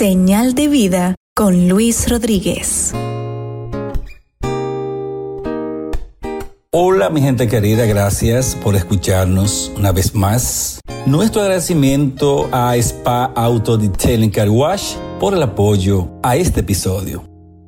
Señal de vida con Luis Rodríguez. Hola mi gente querida, gracias por escucharnos una vez más. Nuestro agradecimiento a Spa Auto Detailing Car Wash por el apoyo a este episodio.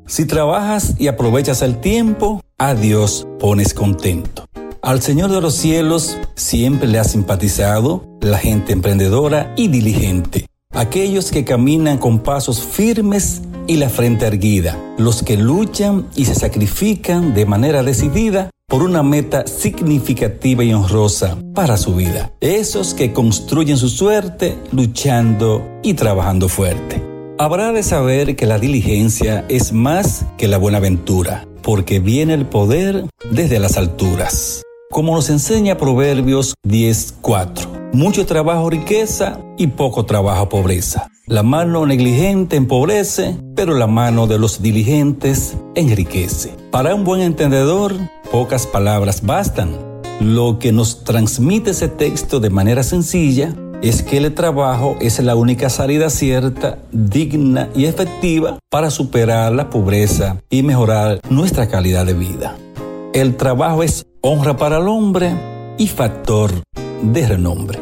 Si trabajas y aprovechas el tiempo, a Dios pones contento. Al Señor de los cielos siempre le ha simpatizado la gente emprendedora y diligente, aquellos que caminan con pasos firmes y la frente erguida, los que luchan y se sacrifican de manera decidida por una meta significativa y honrosa para su vida, esos que construyen su suerte luchando y trabajando fuerte. Habrá de saber que la diligencia es más que la buena ventura, porque viene el poder desde las alturas como nos enseña Proverbios 10.4. Mucho trabajo riqueza y poco trabajo pobreza. La mano negligente empobrece, pero la mano de los diligentes enriquece. Para un buen entendedor, pocas palabras bastan. Lo que nos transmite ese texto de manera sencilla es que el trabajo es la única salida cierta, digna y efectiva para superar la pobreza y mejorar nuestra calidad de vida. El trabajo es honra para el hombre y factor de renombre.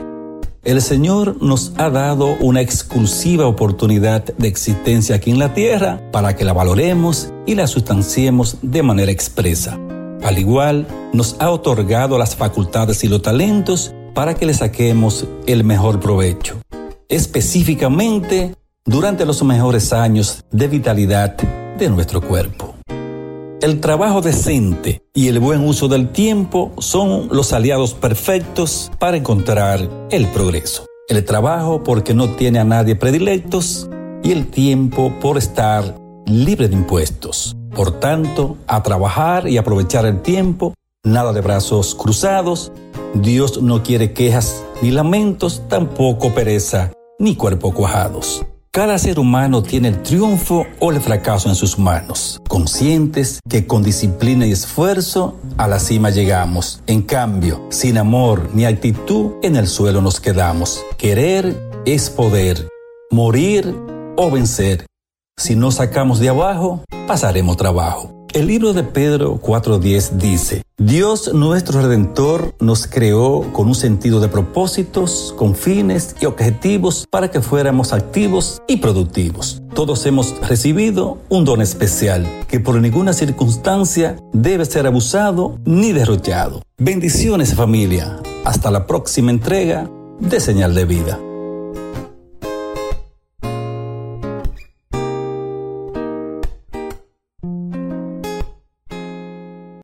El Señor nos ha dado una exclusiva oportunidad de existencia aquí en la tierra para que la valoremos y la sustanciemos de manera expresa. Al igual, nos ha otorgado las facultades y los talentos para que le saquemos el mejor provecho, específicamente durante los mejores años de vitalidad de nuestro cuerpo. El trabajo decente y el buen uso del tiempo son los aliados perfectos para encontrar el progreso. El trabajo porque no tiene a nadie predilectos y el tiempo por estar libre de impuestos. Por tanto, a trabajar y aprovechar el tiempo, nada de brazos cruzados. Dios no quiere quejas ni lamentos, tampoco pereza ni cuerpo cuajados. Cada ser humano tiene el triunfo o el fracaso en sus manos, conscientes que con disciplina y esfuerzo a la cima llegamos. En cambio, sin amor ni actitud, en el suelo nos quedamos. Querer es poder, morir o vencer. Si no sacamos de abajo, pasaremos trabajo. El libro de Pedro 4.10 dice, Dios nuestro Redentor nos creó con un sentido de propósitos, con fines y objetivos para que fuéramos activos y productivos. Todos hemos recibido un don especial que por ninguna circunstancia debe ser abusado ni derrochado. Bendiciones familia. Hasta la próxima entrega de Señal de Vida.